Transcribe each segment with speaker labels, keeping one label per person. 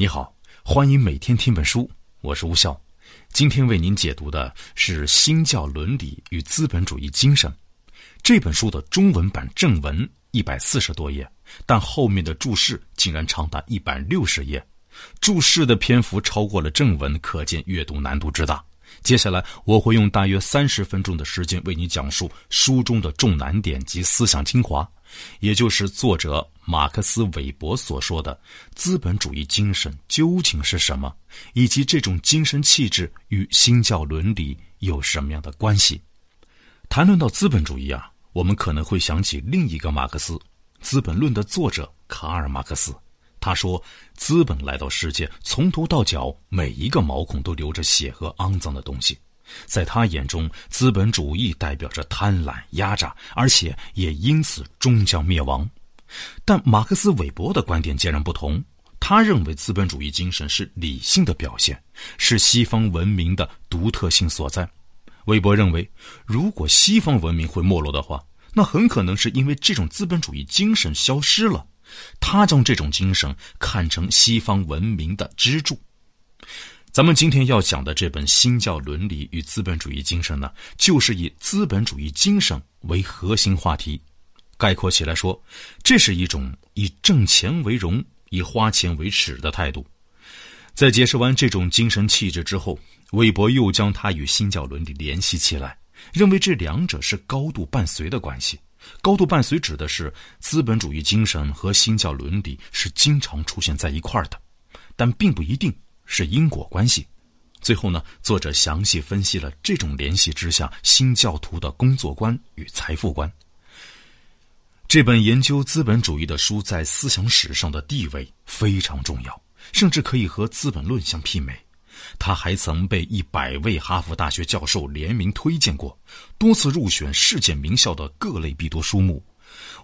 Speaker 1: 你好，欢迎每天听本书，我是吴笑。今天为您解读的是《新教伦理与资本主义精神》这本书的中文版正文一百四十多页，但后面的注释竟然长达一百六十页，注释的篇幅超过了正文，可见阅读难度之大。接下来我会用大约三十分钟的时间为你讲述书中的重难点及思想精华。也就是作者马克思韦伯所说的资本主义精神究竟是什么，以及这种精神气质与新教伦理有什么样的关系？谈论到资本主义啊，我们可能会想起另一个马克思，《资本论》的作者卡尔马克思。他说：“资本来到世界，从头到脚，每一个毛孔都流着血和肮脏的东西。”在他眼中，资本主义代表着贪婪、压榨，而且也因此终将灭亡。但马克思韦伯的观点截然不同，他认为资本主义精神是理性的表现，是西方文明的独特性所在。韦伯认为，如果西方文明会没落的话，那很可能是因为这种资本主义精神消失了。他将这种精神看成西方文明的支柱。咱们今天要讲的这本《新教伦理与资本主义精神》呢，就是以资本主义精神为核心话题。概括起来说，这是一种以挣钱为荣、以花钱为耻的态度。在解释完这种精神气质之后，韦伯又将它与新教伦理联系起来，认为这两者是高度伴随的关系。高度伴随指的是资本主义精神和新教伦理是经常出现在一块儿的，但并不一定。是因果关系。最后呢，作者详细分析了这种联系之下新教徒的工作观与财富观。这本研究资本主义的书在思想史上的地位非常重要，甚至可以和《资本论》相媲美。他还曾被一百位哈佛大学教授联名推荐过，多次入选世界名校的各类必读书目。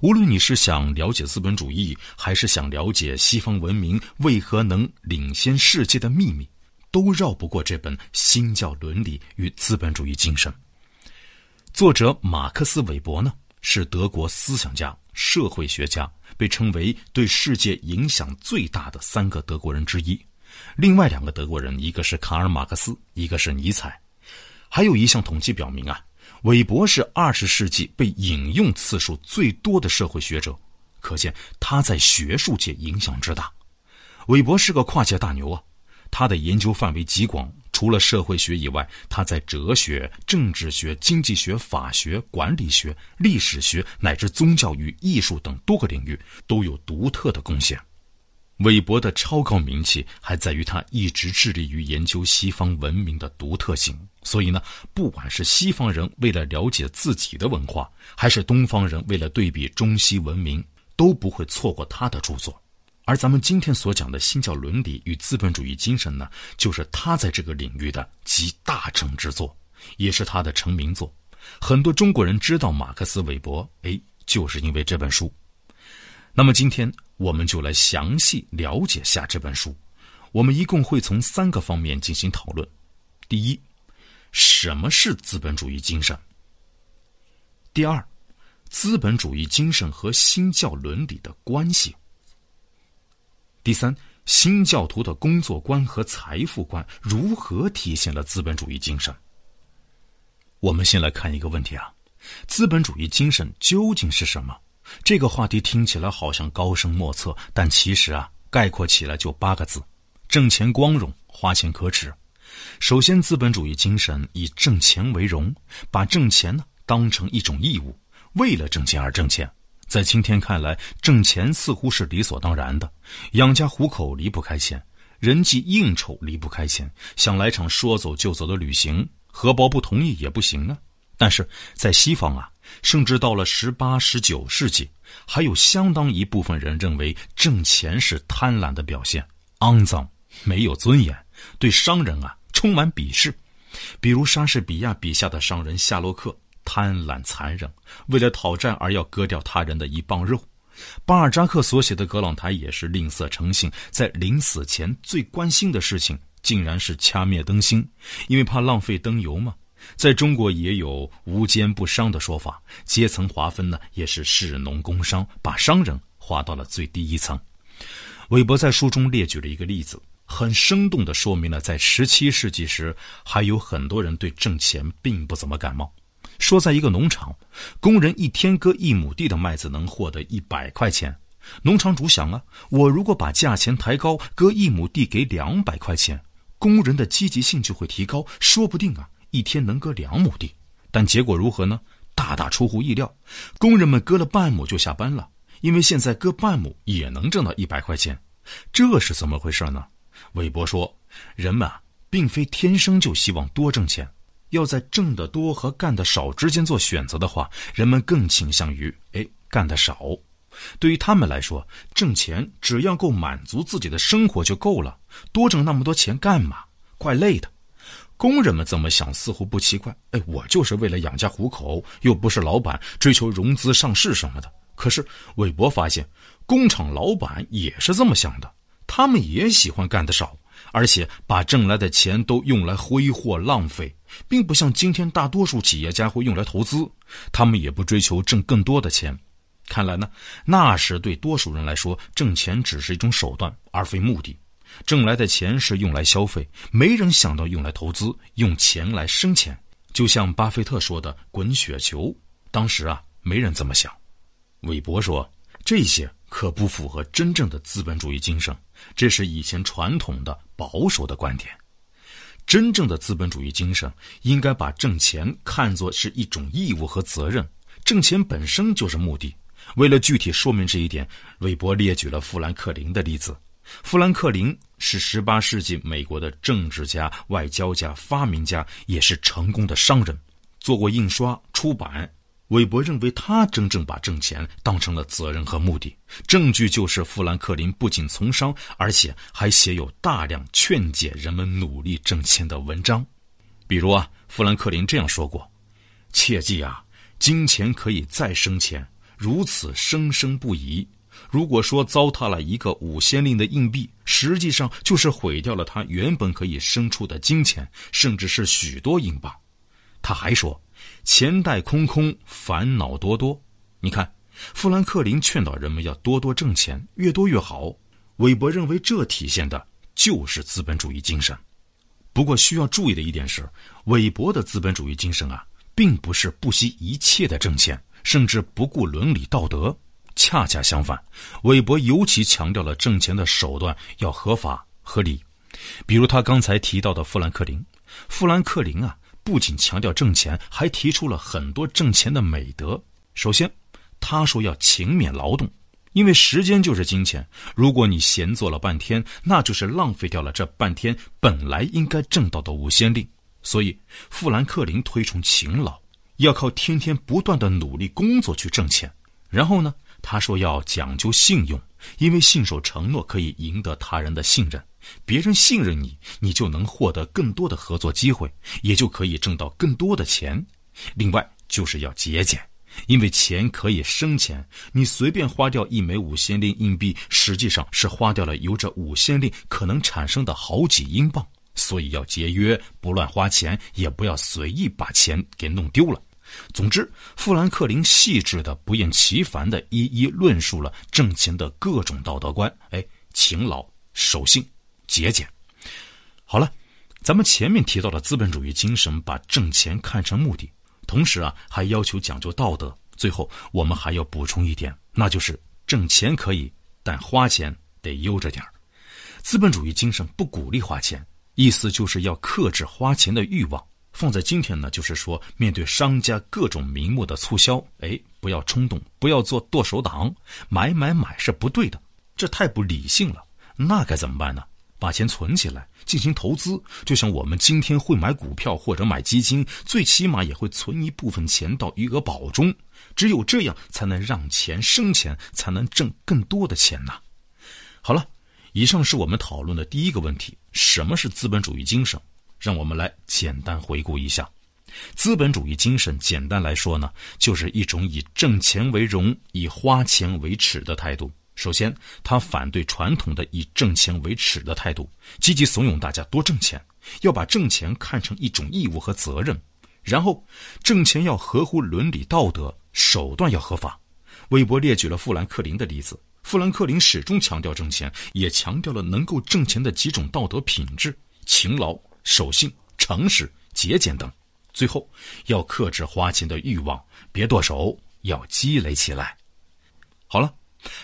Speaker 1: 无论你是想了解资本主义，还是想了解西方文明为何能领先世界的秘密，都绕不过这本《新教伦理与资本主义精神》。作者马克思韦伯呢，是德国思想家、社会学家，被称为对世界影响最大的三个德国人之一。另外两个德国人，一个是卡尔马克思，一个是尼采。还有一项统计表明啊。韦伯是二十世纪被引用次数最多的社会学者，可见他在学术界影响之大。韦伯是个跨界大牛啊，他的研究范围极广，除了社会学以外，他在哲学、政治学、经济学、法学、管理学、历史学乃至宗教与艺术等多个领域都有独特的贡献。韦伯的超高名气还在于他一直致力于研究西方文明的独特性。所以呢，不管是西方人为了了解自己的文化，还是东方人为了对比中西文明，都不会错过他的著作。而咱们今天所讲的新教伦理与资本主义精神呢，就是他在这个领域的集大成之作，也是他的成名作。很多中国人知道马克思韦伯，哎，就是因为这本书。那么今天我们就来详细了解下这本书。我们一共会从三个方面进行讨论。第一。什么是资本主义精神？第二，资本主义精神和新教伦理的关系。第三，新教徒的工作观和财富观如何体现了资本主义精神？我们先来看一个问题啊，资本主义精神究竟是什么？这个话题听起来好像高深莫测，但其实啊，概括起来就八个字：挣钱光荣，花钱可耻。首先，资本主义精神以挣钱为荣，把挣钱呢当成一种义务，为了挣钱而挣钱。在今天看来，挣钱似乎是理所当然的，养家糊口离不开钱，人际应酬离不开钱，想来场说走就走的旅行，荷包不同意也不行啊。但是在西方啊，甚至到了十八、十九世纪，还有相当一部分人认为挣钱是贪婪的表现，肮脏，没有尊严，对商人啊。充满鄙视，比如莎士比亚笔下的商人夏洛克，贪婪残忍，为了讨债而要割掉他人的一磅肉；巴尔扎克所写的《格朗台》也是吝啬成性，在临死前最关心的事情竟然是掐灭灯芯，因为怕浪费灯油嘛。在中国也有无奸不商的说法，阶层划分呢也是士农工商，把商人划到了最低一层。韦伯在书中列举了一个例子，很生动地说明了在十七世纪时，还有很多人对挣钱并不怎么感冒。说，在一个农场，工人一天割一亩地的麦子能获得一百块钱。农场主想啊，我如果把价钱抬高，割一亩地给两百块钱，工人的积极性就会提高，说不定啊，一天能割两亩地。但结果如何呢？大大出乎意料，工人们割了半亩就下班了，因为现在割半亩也能挣到一百块钱。这是怎么回事呢？韦伯说，人们啊，并非天生就希望多挣钱。要在挣得多和干得少之间做选择的话，人们更倾向于哎干得少。对于他们来说，挣钱只要够满足自己的生活就够了，多挣那么多钱干嘛？怪累的。工人们这么想似乎不奇怪，哎，我就是为了养家糊口，又不是老板追求融资上市什么的。可是韦伯发现，工厂老板也是这么想的，他们也喜欢干得少。而且把挣来的钱都用来挥霍浪费，并不像今天大多数企业家会用来投资，他们也不追求挣更多的钱。看来呢，那时对多数人来说，挣钱只是一种手段，而非目的。挣来的钱是用来消费，没人想到用来投资，用钱来生钱。就像巴菲特说的“滚雪球”，当时啊，没人这么想。韦伯说这些。可不符合真正的资本主义精神，这是以前传统的保守的观点。真正的资本主义精神应该把挣钱看作是一种义务和责任，挣钱本身就是目的。为了具体说明这一点，韦伯列举了富兰克林的例子。富兰克林是18世纪美国的政治家、外交家、发明家，也是成功的商人，做过印刷、出版。韦伯认为，他真正把挣钱当成了责任和目的。证据就是富兰克林不仅从商，而且还写有大量劝解人们努力挣钱的文章。比如啊，富兰克林这样说过：“切记啊，金钱可以再生钱，如此生生不已。如果说糟蹋了一个五先令的硬币，实际上就是毁掉了它原本可以生出的金钱，甚至是许多英镑。”他还说。钱袋空空，烦恼多多。你看，富兰克林劝导人们要多多挣钱，越多越好。韦伯认为这体现的就是资本主义精神。不过需要注意的一点是，韦伯的资本主义精神啊，并不是不惜一切的挣钱，甚至不顾伦理道德。恰恰相反，韦伯尤其强调了挣钱的手段要合法合理。比如他刚才提到的富兰克林，富兰克林啊。不仅强调挣钱，还提出了很多挣钱的美德。首先，他说要勤勉劳动，因为时间就是金钱。如果你闲坐了半天，那就是浪费掉了这半天本来应该挣到的五先令。所以，富兰克林推崇勤劳，要靠天天不断的努力工作去挣钱。然后呢，他说要讲究信用，因为信守承诺可以赢得他人的信任。别人信任你，你就能获得更多的合作机会，也就可以挣到更多的钱。另外就是要节俭，因为钱可以生钱，你随便花掉一枚五先令硬币，实际上是花掉了由这五先令可能产生的好几英镑。所以要节约，不乱花钱，也不要随意把钱给弄丢了。总之，富兰克林细致的、不厌其烦的一一论述了挣钱的各种道德观。哎，勤劳、守信。节俭，好了，咱们前面提到的资本主义精神，把挣钱看成目的，同时啊，还要求讲究道德。最后，我们还要补充一点，那就是挣钱可以，但花钱得悠着点儿。资本主义精神不鼓励花钱，意思就是要克制花钱的欲望。放在今天呢，就是说，面对商家各种名目的促销，哎，不要冲动，不要做剁手党，买买买是不对的，这太不理性了。那该怎么办呢？把钱存起来进行投资，就像我们今天会买股票或者买基金，最起码也会存一部分钱到余额宝中。只有这样，才能让钱生钱，才能挣更多的钱呐。好了，以上是我们讨论的第一个问题：什么是资本主义精神？让我们来简单回顾一下。资本主义精神，简单来说呢，就是一种以挣钱为荣、以花钱为耻的态度。首先，他反对传统的以挣钱为耻的态度，积极怂恿大家多挣钱，要把挣钱看成一种义务和责任。然后，挣钱要合乎伦理道德，手段要合法。韦伯列举了富兰克林的例子。富兰克林始终强调挣钱，也强调了能够挣钱的几种道德品质：勤劳、守信、诚实、节俭等。最后，要克制花钱的欲望，别剁手，要积累起来。好了，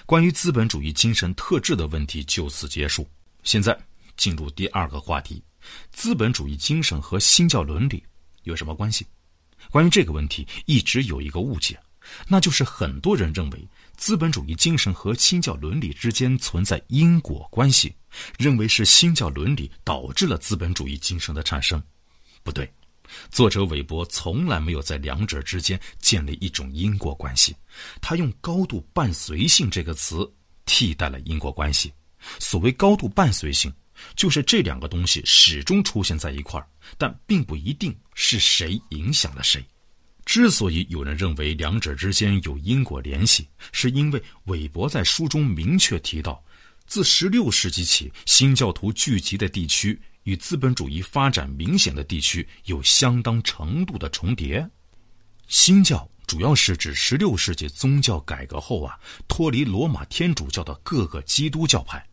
Speaker 1: 关于资本主义精神特质的问题就此结束。现在进入第二个话题：资本主义精神和新教伦理有什么关系？关于这个问题，一直有一个误解，那就是很多人认为。资本主义精神和新教伦理之间存在因果关系，认为是新教伦理导致了资本主义精神的产生，不对。作者韦伯从来没有在两者之间建立一种因果关系，他用“高度伴随性”这个词替代了因果关系。所谓“高度伴随性”，就是这两个东西始终出现在一块儿，但并不一定是谁影响了谁。之所以有人认为两者之间有因果联系，是因为韦伯在书中明确提到，自16世纪起，新教徒聚集的地区与资本主义发展明显的地区有相当程度的重叠。新教主要是指16世纪宗教改革后啊，脱离罗马天主教的各个基督教派。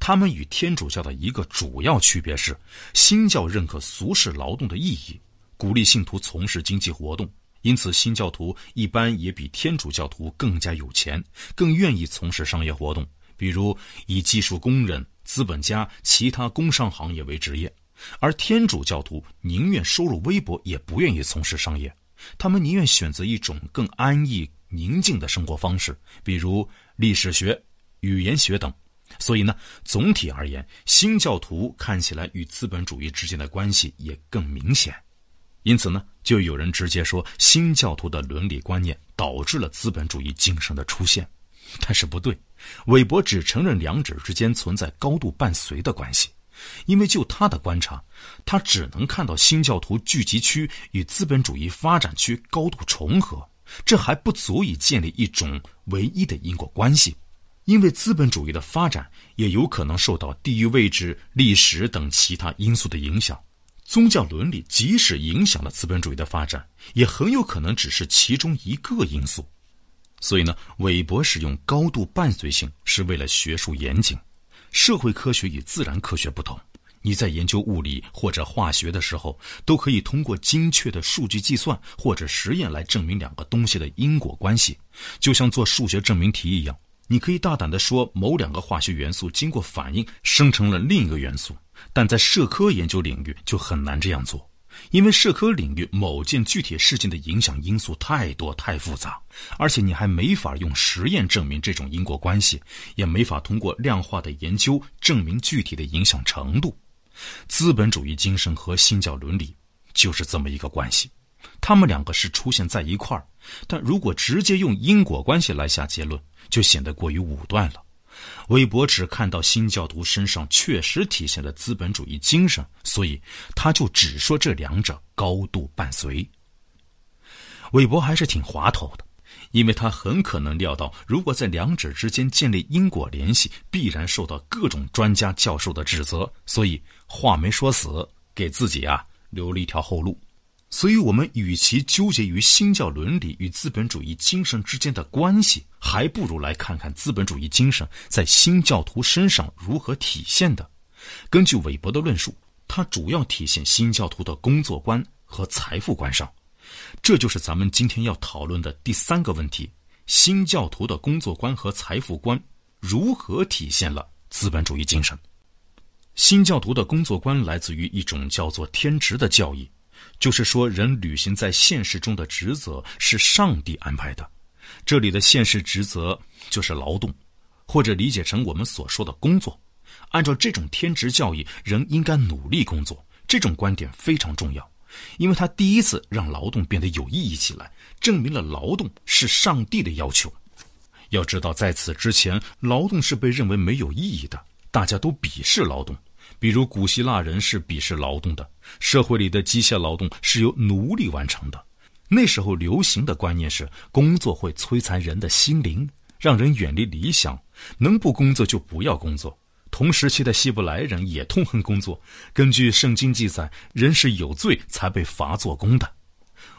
Speaker 1: 他们与天主教的一个主要区别是，新教认可俗世劳动的意义，鼓励信徒从事经济活动。因此，新教徒一般也比天主教徒更加有钱，更愿意从事商业活动，比如以技术工人、资本家、其他工商行业为职业；而天主教徒宁愿收入微薄，也不愿意从事商业，他们宁愿选择一种更安逸、宁静的生活方式，比如历史学、语言学等。所以呢，总体而言，新教徒看起来与资本主义之间的关系也更明显。因此呢，就有人直接说新教徒的伦理观念导致了资本主义精神的出现，但是不对。韦伯只承认两者之间存在高度伴随的关系，因为就他的观察，他只能看到新教徒聚集区与资本主义发展区高度重合，这还不足以建立一种唯一的因果关系，因为资本主义的发展也有可能受到地域位置、历史等其他因素的影响。宗教伦理即使影响了资本主义的发展，也很有可能只是其中一个因素。所以呢，韦伯使用高度伴随性是为了学术严谨。社会科学与自然科学不同，你在研究物理或者化学的时候，都可以通过精确的数据计算或者实验来证明两个东西的因果关系，就像做数学证明题一样。你可以大胆地说，某两个化学元素经过反应生成了另一个元素，但在社科研究领域就很难这样做，因为社科领域某件具体事件的影响因素太多太复杂，而且你还没法用实验证明这种因果关系，也没法通过量化的研究证明具体的影响程度。资本主义精神和新教伦理就是这么一个关系，他们两个是出现在一块儿，但如果直接用因果关系来下结论。就显得过于武断了。韦伯只看到新教徒身上确实体现了资本主义精神，所以他就只说这两者高度伴随。韦伯还是挺滑头的，因为他很可能料到，如果在两者之间建立因果联系，必然受到各种专家教授的指责，所以话没说死，给自己啊留了一条后路。所以，我们与其纠结于新教伦理与资本主义精神之间的关系，还不如来看看资本主义精神在新教徒身上如何体现的。根据韦伯的论述，它主要体现新教徒的工作观和财富观上。这就是咱们今天要讨论的第三个问题：新教徒的工作观和财富观如何体现了资本主义精神？新教徒的工作观来自于一种叫做天职的教义。就是说，人履行在现实中的职责是上帝安排的。这里的现实职责就是劳动，或者理解成我们所说的工作。按照这种天职教义，人应该努力工作。这种观点非常重要，因为他第一次让劳动变得有意义起来，证明了劳动是上帝的要求。要知道，在此之前，劳动是被认为没有意义的，大家都鄙视劳动。比如古希腊人是鄙视劳动的，社会里的机械劳动是由奴隶完成的。那时候流行的观念是，工作会摧残人的心灵，让人远离理想，能不工作就不要工作。同时期的希伯来人也痛恨工作。根据圣经记载，人是有罪才被罚做工的。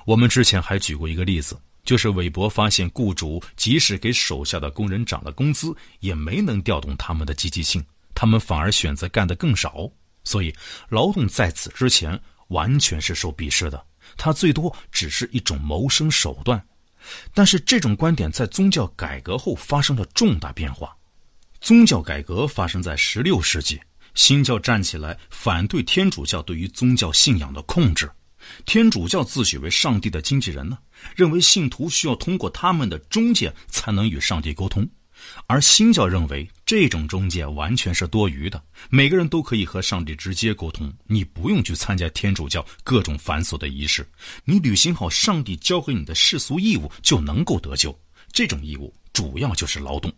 Speaker 1: 我们之前还举过一个例子。就是韦伯发现雇主即使给手下的工人涨了工资，也没能调动他们的积极性，他们反而选择干得更少。所以，劳动在此之前完全是受鄙视的，它最多只是一种谋生手段。但是，这种观点在宗教改革后发生了重大变化。宗教改革发生在十六世纪，新教站起来反对天主教对于宗教信仰的控制。天主教自诩为上帝的经纪人呢，认为信徒需要通过他们的中介才能与上帝沟通，而新教认为这种中介完全是多余的，每个人都可以和上帝直接沟通，你不用去参加天主教各种繁琐的仪式，你履行好上帝交给你的世俗义务就能够得救。这种义务主要就是劳动。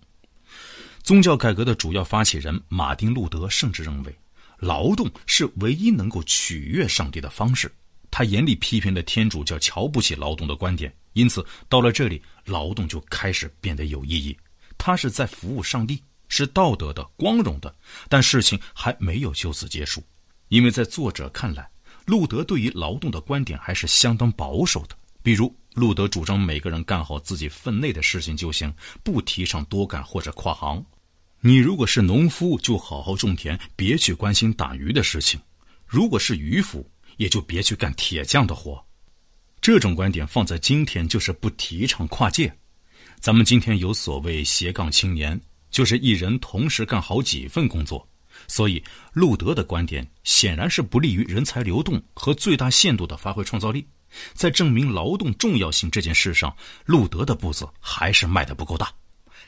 Speaker 1: 宗教改革的主要发起人马丁·路德甚至认为，劳动是唯一能够取悦上帝的方式。他严厉批评了天主教瞧不起劳动的观点，因此到了这里，劳动就开始变得有意义。他是在服务上帝，是道德的、光荣的。但事情还没有就此结束，因为在作者看来，路德对于劳动的观点还是相当保守的。比如，路德主张每个人干好自己分内的事情就行，不提倡多干或者跨行。你如果是农夫，就好好种田，别去关心打鱼的事情；如果是渔夫，也就别去干铁匠的活，这种观点放在今天就是不提倡跨界。咱们今天有所谓斜杠青年，就是一人同时干好几份工作。所以，路德的观点显然是不利于人才流动和最大限度的发挥创造力。在证明劳动重要性这件事上，路德的步子还是迈得不够大。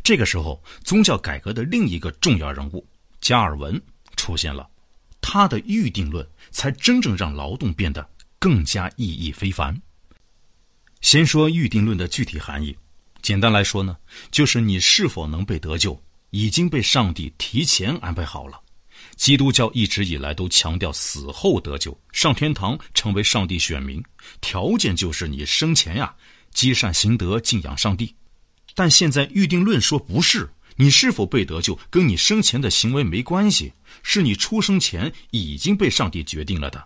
Speaker 1: 这个时候，宗教改革的另一个重要人物加尔文出现了。他的预定论才真正让劳动变得更加意义非凡。先说预定论的具体含义，简单来说呢，就是你是否能被得救，已经被上帝提前安排好了。基督教一直以来都强调死后得救，上天堂，成为上帝选民，条件就是你生前呀积善行德，敬仰上帝。但现在预定论说不是。你是否被得救，跟你生前的行为没关系，是你出生前已经被上帝决定了的。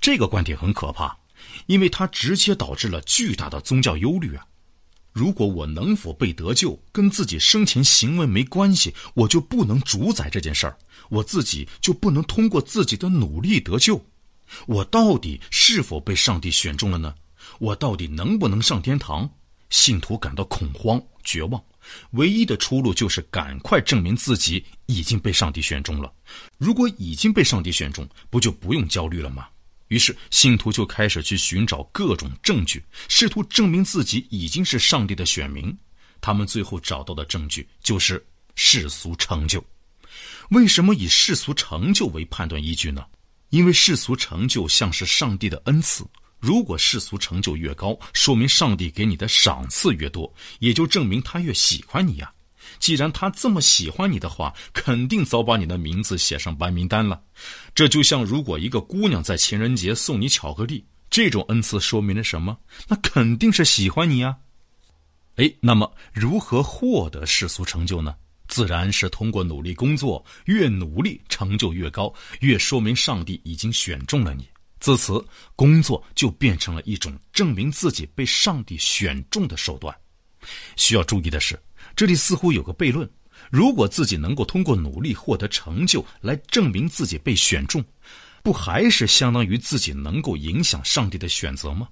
Speaker 1: 这个观点很可怕，因为它直接导致了巨大的宗教忧虑啊！如果我能否被得救，跟自己生前行为没关系，我就不能主宰这件事儿，我自己就不能通过自己的努力得救。我到底是否被上帝选中了呢？我到底能不能上天堂？信徒感到恐慌、绝望。唯一的出路就是赶快证明自己已经被上帝选中了。如果已经被上帝选中，不就不用焦虑了吗？于是信徒就开始去寻找各种证据，试图证明自己已经是上帝的选民。他们最后找到的证据就是世俗成就。为什么以世俗成就为判断依据呢？因为世俗成就像是上帝的恩赐。如果世俗成就越高，说明上帝给你的赏赐越多，也就证明他越喜欢你呀。既然他这么喜欢你的话，肯定早把你的名字写上白名单了。这就像如果一个姑娘在情人节送你巧克力，这种恩赐说明了什么？那肯定是喜欢你呀。哎，那么如何获得世俗成就呢？自然是通过努力工作，越努力成就越高，越说明上帝已经选中了你。自此，工作就变成了一种证明自己被上帝选中的手段。需要注意的是，这里似乎有个悖论：如果自己能够通过努力获得成就来证明自己被选中，不还是相当于自己能够影响上帝的选择吗？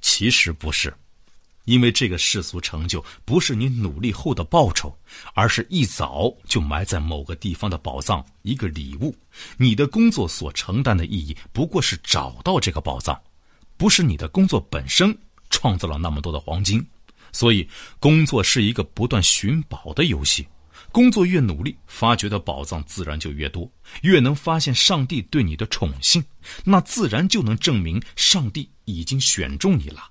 Speaker 1: 其实不是。因为这个世俗成就不是你努力后的报酬，而是一早就埋在某个地方的宝藏，一个礼物。你的工作所承担的意义不过是找到这个宝藏，不是你的工作本身创造了那么多的黄金。所以，工作是一个不断寻宝的游戏。工作越努力，发掘的宝藏自然就越多，越能发现上帝对你的宠幸，那自然就能证明上帝已经选中你了。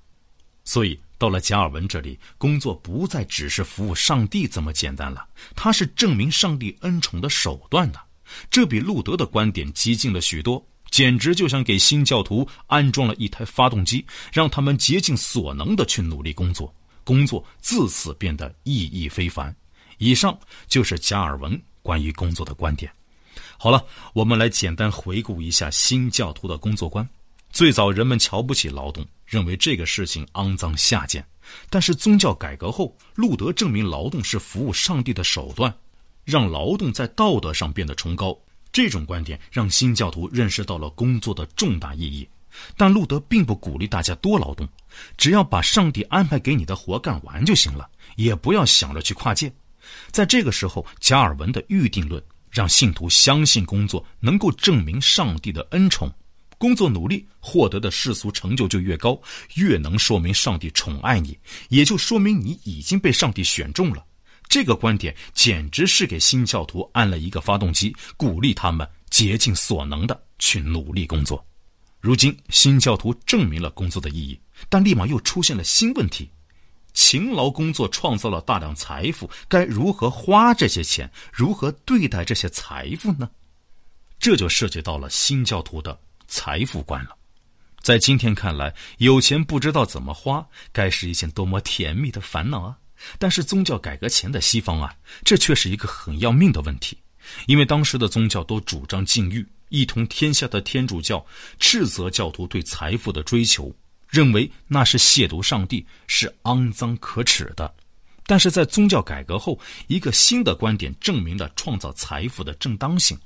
Speaker 1: 所以。到了加尔文这里，工作不再只是服务上帝这么简单了，他是证明上帝恩宠的手段呢。这比路德的观点激进了许多，简直就像给新教徒安装了一台发动机，让他们竭尽所能的去努力工作，工作自此变得意义非凡。以上就是加尔文关于工作的观点。好了，我们来简单回顾一下新教徒的工作观。最早，人们瞧不起劳动，认为这个事情肮脏下贱。但是宗教改革后，路德证明劳动是服务上帝的手段，让劳动在道德上变得崇高。这种观点让新教徒认识到了工作的重大意义。但路德并不鼓励大家多劳动，只要把上帝安排给你的活干完就行了，也不要想着去跨界。在这个时候，加尔文的预定论让信徒相信工作能够证明上帝的恩宠。工作努力获得的世俗成就就越高，越能说明上帝宠爱你，也就说明你已经被上帝选中了。这个观点简直是给新教徒安了一个发动机，鼓励他们竭尽所能的去努力工作。如今新教徒证明了工作的意义，但立马又出现了新问题：勤劳工作创造了大量财富，该如何花这些钱？如何对待这些财富呢？这就涉及到了新教徒的。财富观了，在今天看来，有钱不知道怎么花，该是一件多么甜蜜的烦恼啊！但是宗教改革前的西方啊，这却是一个很要命的问题，因为当时的宗教都主张禁欲，一统天下的天主教斥责教徒对财富的追求，认为那是亵渎上帝，是肮脏可耻的。但是在宗教改革后，一个新的观点证明了创造财富的正当性。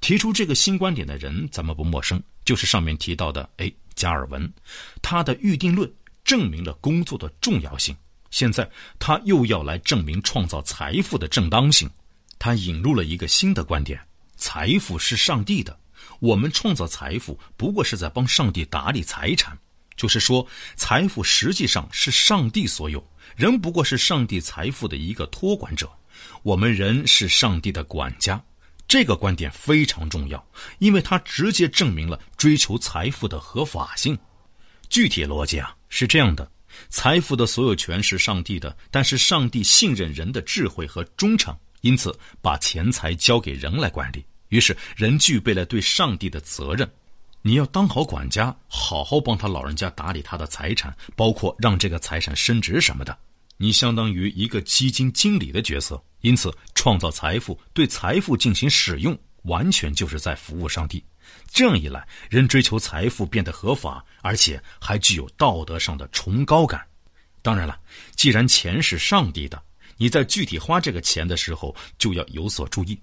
Speaker 1: 提出这个新观点的人，咱们不陌生，就是上面提到的哎，加尔文。他的预定论证明了工作的重要性。现在他又要来证明创造财富的正当性。他引入了一个新的观点：财富是上帝的，我们创造财富不过是在帮上帝打理财产。就是说，财富实际上是上帝所有，人不过是上帝财富的一个托管者。我们人是上帝的管家。这个观点非常重要，因为它直接证明了追求财富的合法性。具体逻辑啊是这样的：财富的所有权是上帝的，但是上帝信任人的智慧和忠诚，因此把钱财交给人来管理。于是人具备了对上帝的责任。你要当好管家，好好帮他老人家打理他的财产，包括让这个财产升值什么的。你相当于一个基金经理的角色。因此，创造财富、对财富进行使用，完全就是在服务上帝。这样一来，人追求财富变得合法，而且还具有道德上的崇高感。当然了，既然钱是上帝的，你在具体花这个钱的时候就要有所注意。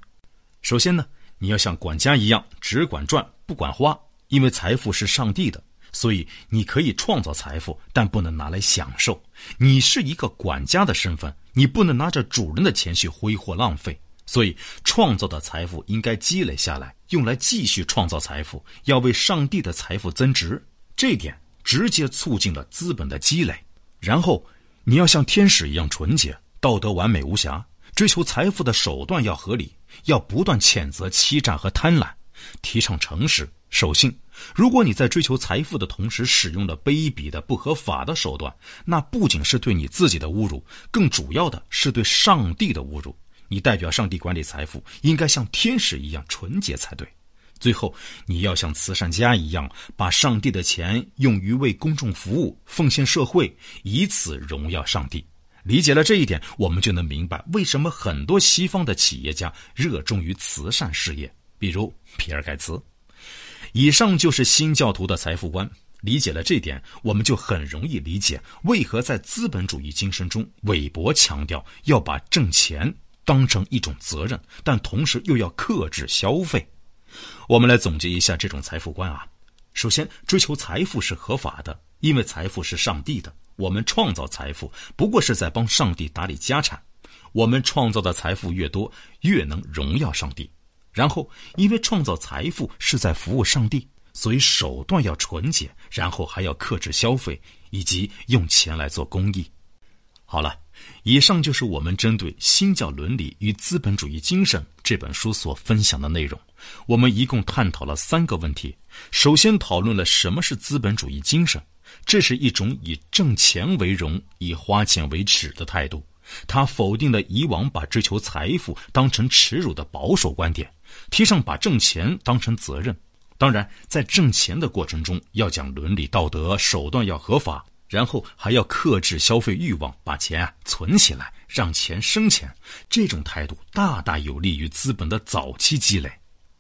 Speaker 1: 首先呢，你要像管家一样，只管赚不管花，因为财富是上帝的。所以，你可以创造财富，但不能拿来享受。你是一个管家的身份，你不能拿着主人的钱去挥霍浪费。所以，创造的财富应该积累下来，用来继续创造财富，要为上帝的财富增值。这点直接促进了资本的积累。然后，你要像天使一样纯洁，道德完美无瑕。追求财富的手段要合理，要不断谴责欺诈和贪婪，提倡诚实。守信。如果你在追求财富的同时使用了卑鄙的、不合法的手段，那不仅是对你自己的侮辱，更主要的是对上帝的侮辱。你代表上帝管理财富，应该像天使一样纯洁才对。最后，你要像慈善家一样，把上帝的钱用于为公众服务、奉献社会，以此荣耀上帝。理解了这一点，我们就能明白为什么很多西方的企业家热衷于慈善事业，比如比尔·盖茨。以上就是新教徒的财富观。理解了这点，我们就很容易理解为何在资本主义精神中，韦伯强调要把挣钱当成一种责任，但同时又要克制消费。我们来总结一下这种财富观啊。首先，追求财富是合法的，因为财富是上帝的。我们创造财富不过是在帮上帝打理家产。我们创造的财富越多，越能荣耀上帝。然后，因为创造财富是在服务上帝，所以手段要纯洁，然后还要克制消费，以及用钱来做公益。好了，以上就是我们针对《新教伦理与资本主义精神》这本书所分享的内容。我们一共探讨了三个问题。首先，讨论了什么是资本主义精神，这是一种以挣钱为荣、以花钱为耻的态度。他否定了以往把追求财富当成耻辱的保守观点。提倡把挣钱当成责任，当然，在挣钱的过程中要讲伦理道德，手段要合法，然后还要克制消费欲望，把钱啊存起来，让钱生钱。这种态度大大有利于资本的早期积累。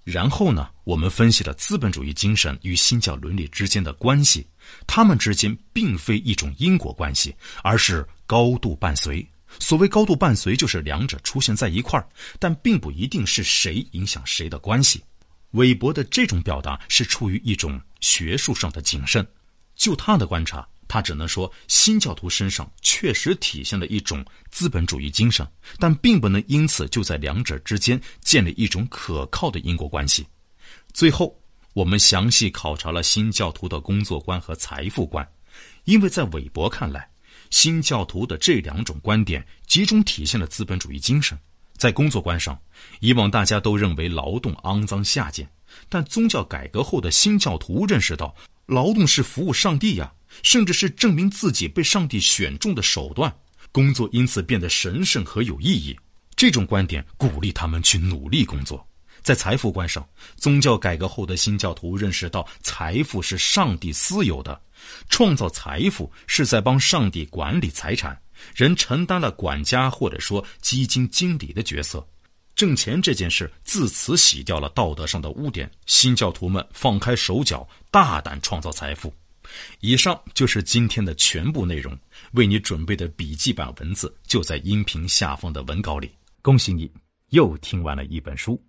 Speaker 1: 然后呢，我们分析了资本主义精神与新教伦理之间的关系，它们之间并非一种因果关系，而是高度伴随。所谓高度伴随，就是两者出现在一块儿，但并不一定是谁影响谁的关系。韦伯的这种表达是出于一种学术上的谨慎。就他的观察，他只能说新教徒身上确实体现了一种资本主义精神，但并不能因此就在两者之间建立一种可靠的因果关系。最后，我们详细考察了新教徒的工作观和财富观，因为在韦伯看来，新教徒的这两种观点集中体现了资本主义精神。在工作观上，以往大家都认为劳动肮脏下贱，但宗教改革后的新教徒认识到。劳动是服务上帝呀，甚至是证明自己被上帝选中的手段。工作因此变得神圣和有意义。这种观点鼓励他们去努力工作。在财富观上，宗教改革后的新教徒认识到，财富是上帝私有的，创造财富是在帮上帝管理财产，人承担了管家或者说基金经理的角色。挣钱这件事自此洗掉了道德上的污点，新教徒们放开手脚，大胆创造财富。以上就是今天的全部内容，为你准备的笔记版文字就在音频下方的文稿里。恭喜你，又听完了一本书。